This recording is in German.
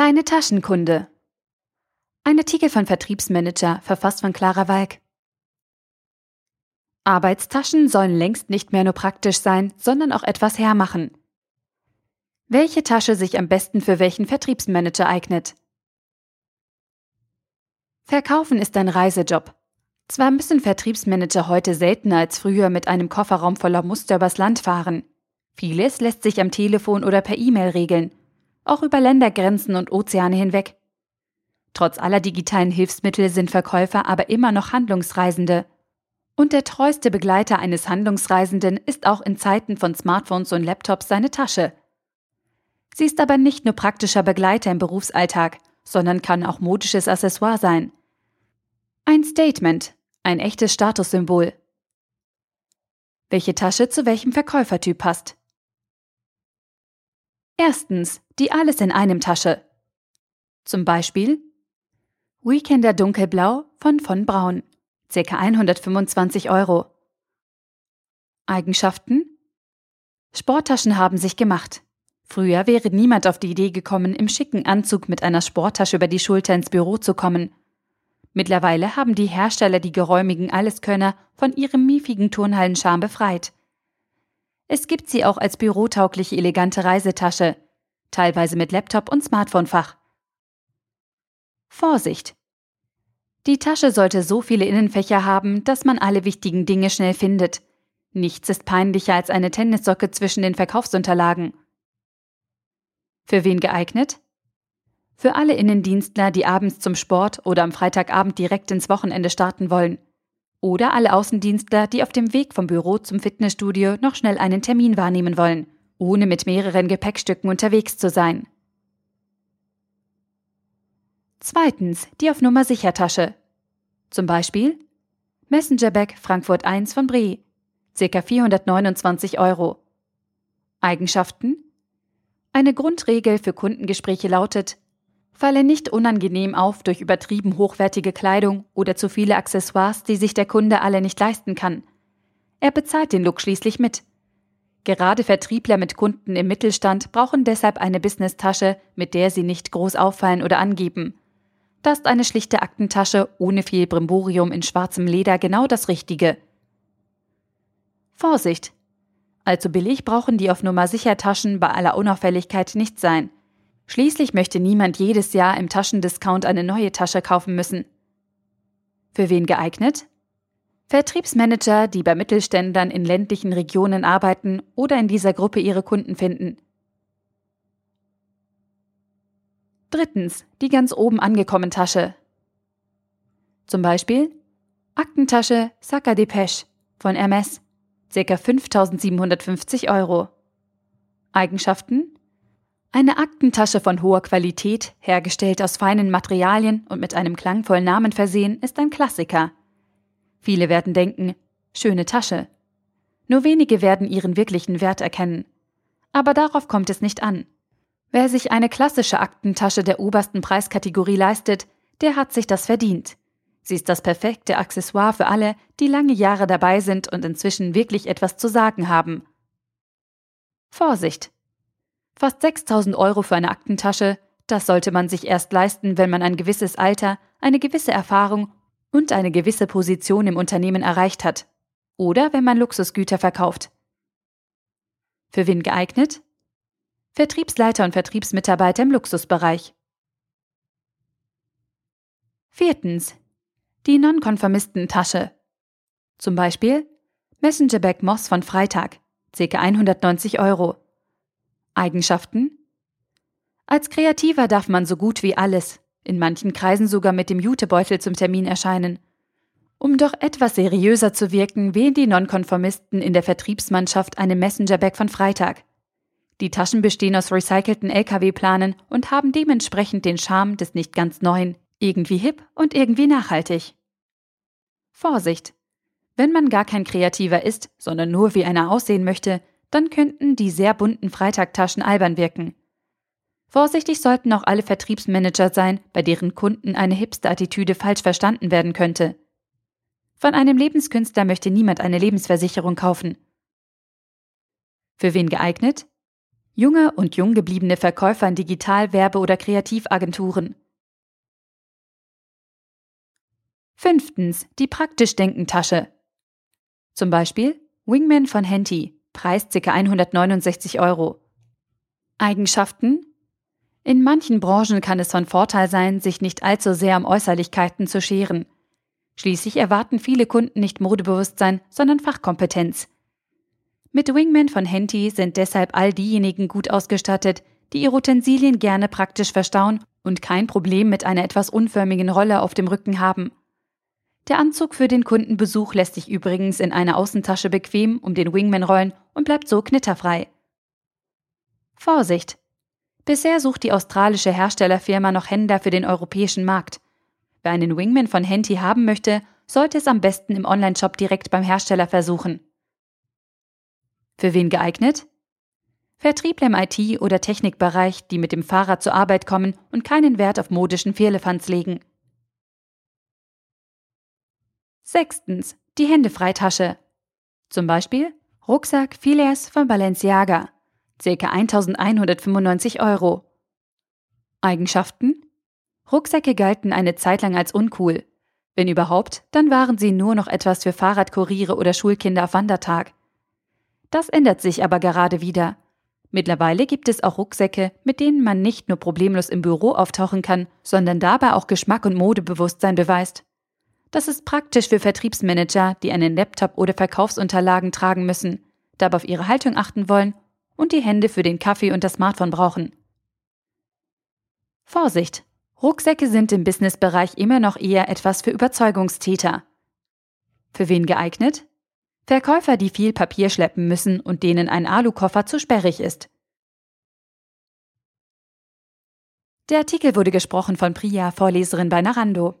Kleine Taschenkunde. Ein Artikel von Vertriebsmanager, verfasst von Clara Walk. Arbeitstaschen sollen längst nicht mehr nur praktisch sein, sondern auch etwas hermachen. Welche Tasche sich am besten für welchen Vertriebsmanager eignet? Verkaufen ist ein Reisejob. Zwar müssen Vertriebsmanager heute seltener als früher mit einem Kofferraum voller Muster übers Land fahren. Vieles lässt sich am Telefon oder per E-Mail regeln, auch über Ländergrenzen und Ozeane hinweg. Trotz aller digitalen Hilfsmittel sind Verkäufer aber immer noch Handlungsreisende. Und der treueste Begleiter eines Handlungsreisenden ist auch in Zeiten von Smartphones und Laptops seine Tasche. Sie ist aber nicht nur praktischer Begleiter im Berufsalltag, sondern kann auch modisches Accessoire sein. Ein Statement, ein echtes Statussymbol. Welche Tasche zu welchem Verkäufertyp passt. Erstens, die Alles in einem Tasche. Zum Beispiel Weekender Dunkelblau von von Braun, ca. 125 Euro. Eigenschaften? Sporttaschen haben sich gemacht. Früher wäre niemand auf die Idee gekommen, im schicken Anzug mit einer Sporttasche über die Schulter ins Büro zu kommen. Mittlerweile haben die Hersteller die geräumigen Alleskönner von ihrem miefigen Turnhallenscham befreit. Es gibt sie auch als bürotaugliche elegante Reisetasche, teilweise mit Laptop und Smartphonefach. Vorsicht! Die Tasche sollte so viele Innenfächer haben, dass man alle wichtigen Dinge schnell findet. Nichts ist peinlicher als eine Tennissocke zwischen den Verkaufsunterlagen. Für wen geeignet? Für alle Innendienstler, die abends zum Sport oder am Freitagabend direkt ins Wochenende starten wollen. Oder alle Außendienstler, die auf dem Weg vom Büro zum Fitnessstudio noch schnell einen Termin wahrnehmen wollen, ohne mit mehreren Gepäckstücken unterwegs zu sein. Zweitens die auf Nummer sicher. Zum Beispiel Messenger Bag Frankfurt 1 von Bree, ca. 429 Euro. Eigenschaften Eine Grundregel für Kundengespräche lautet, falle nicht unangenehm auf durch übertrieben hochwertige Kleidung oder zu viele Accessoires, die sich der Kunde alle nicht leisten kann. Er bezahlt den Look schließlich mit. Gerade Vertriebler mit Kunden im Mittelstand brauchen deshalb eine Business-Tasche, mit der sie nicht groß auffallen oder angeben. Da ist eine schlichte Aktentasche ohne viel Brimborium in schwarzem Leder genau das Richtige. Vorsicht! Allzu billig brauchen die auf Nummer sicher Taschen bei aller Unauffälligkeit nicht sein. Schließlich möchte niemand jedes Jahr im Taschendiscount eine neue Tasche kaufen müssen. Für wen geeignet? Vertriebsmanager, die bei Mittelständlern in ländlichen Regionen arbeiten oder in dieser Gruppe ihre Kunden finden. Drittens, die ganz oben angekommen Tasche. Zum Beispiel Aktentasche Sacca Depeche von Hermes, ca. 5750 Euro. Eigenschaften? Eine Aktentasche von hoher Qualität, hergestellt aus feinen Materialien und mit einem klangvollen Namen versehen, ist ein Klassiker. Viele werden denken, schöne Tasche. Nur wenige werden ihren wirklichen Wert erkennen. Aber darauf kommt es nicht an. Wer sich eine klassische Aktentasche der obersten Preiskategorie leistet, der hat sich das verdient. Sie ist das perfekte Accessoire für alle, die lange Jahre dabei sind und inzwischen wirklich etwas zu sagen haben. Vorsicht! Fast 6000 Euro für eine Aktentasche, das sollte man sich erst leisten, wenn man ein gewisses Alter, eine gewisse Erfahrung und eine gewisse Position im Unternehmen erreicht hat. Oder wenn man Luxusgüter verkauft. Für wen geeignet? Vertriebsleiter und Vertriebsmitarbeiter im Luxusbereich. Viertens. Die Nonkonformistentasche. Zum Beispiel Messenger Bag Moss von Freitag, ca. 190 Euro. Eigenschaften? Als Kreativer darf man so gut wie alles, in manchen Kreisen sogar mit dem Jutebeutel zum Termin erscheinen. Um doch etwas seriöser zu wirken, wählen die Nonkonformisten in der Vertriebsmannschaft eine Messenger Bag von Freitag. Die Taschen bestehen aus recycelten LKW-Planen und haben dementsprechend den Charme des nicht ganz neuen, irgendwie hip und irgendwie nachhaltig. Vorsicht! Wenn man gar kein Kreativer ist, sondern nur wie einer aussehen möchte, dann könnten die sehr bunten Freitagtaschen albern wirken. Vorsichtig sollten auch alle Vertriebsmanager sein, bei deren Kunden eine Hipster-Attitüde falsch verstanden werden könnte. Von einem Lebenskünstler möchte niemand eine Lebensversicherung kaufen. Für wen geeignet? Junge und jung gebliebene Verkäufer in Digital-, Werbe- oder Kreativagenturen. Fünftens, die praktisch denken Tasche. Zum Beispiel Wingman von Henty, Preis ca. 169 Euro. Eigenschaften? In manchen Branchen kann es von Vorteil sein, sich nicht allzu sehr um Äußerlichkeiten zu scheren. Schließlich erwarten viele Kunden nicht Modebewusstsein, sondern Fachkompetenz. Mit Wingman von Henty sind deshalb all diejenigen gut ausgestattet, die ihre Utensilien gerne praktisch verstauen und kein Problem mit einer etwas unförmigen Rolle auf dem Rücken haben. Der Anzug für den Kundenbesuch lässt sich übrigens in einer Außentasche bequem um den Wingman rollen und bleibt so knitterfrei. Vorsicht! Bisher sucht die australische Herstellerfirma noch Händler für den europäischen Markt. Wer einen Wingman von Henty haben möchte, sollte es am besten im Onlineshop direkt beim Hersteller versuchen. Für wen geeignet? Vertriebler im IT- oder Technikbereich, die mit dem Fahrrad zur Arbeit kommen und keinen Wert auf modischen Firlefanz legen. Sechstens, die Händefreitasche. Zum Beispiel Rucksack Phileas von Balenciaga, ca. 1195 Euro. Eigenschaften? Rucksäcke galten eine Zeit lang als uncool. Wenn überhaupt, dann waren sie nur noch etwas für Fahrradkuriere oder Schulkinder auf Wandertag. Das ändert sich aber gerade wieder. Mittlerweile gibt es auch Rucksäcke, mit denen man nicht nur problemlos im Büro auftauchen kann, sondern dabei auch Geschmack und Modebewusstsein beweist. Das ist praktisch für Vertriebsmanager, die einen Laptop oder Verkaufsunterlagen tragen müssen, dabei auf ihre Haltung achten wollen und die Hände für den Kaffee und das Smartphone brauchen. Vorsicht! Rucksäcke sind im Businessbereich immer noch eher etwas für Überzeugungstäter. Für wen geeignet? Verkäufer, die viel Papier schleppen müssen und denen ein Alukoffer zu sperrig ist. Der Artikel wurde gesprochen von Priya, Vorleserin bei Narando.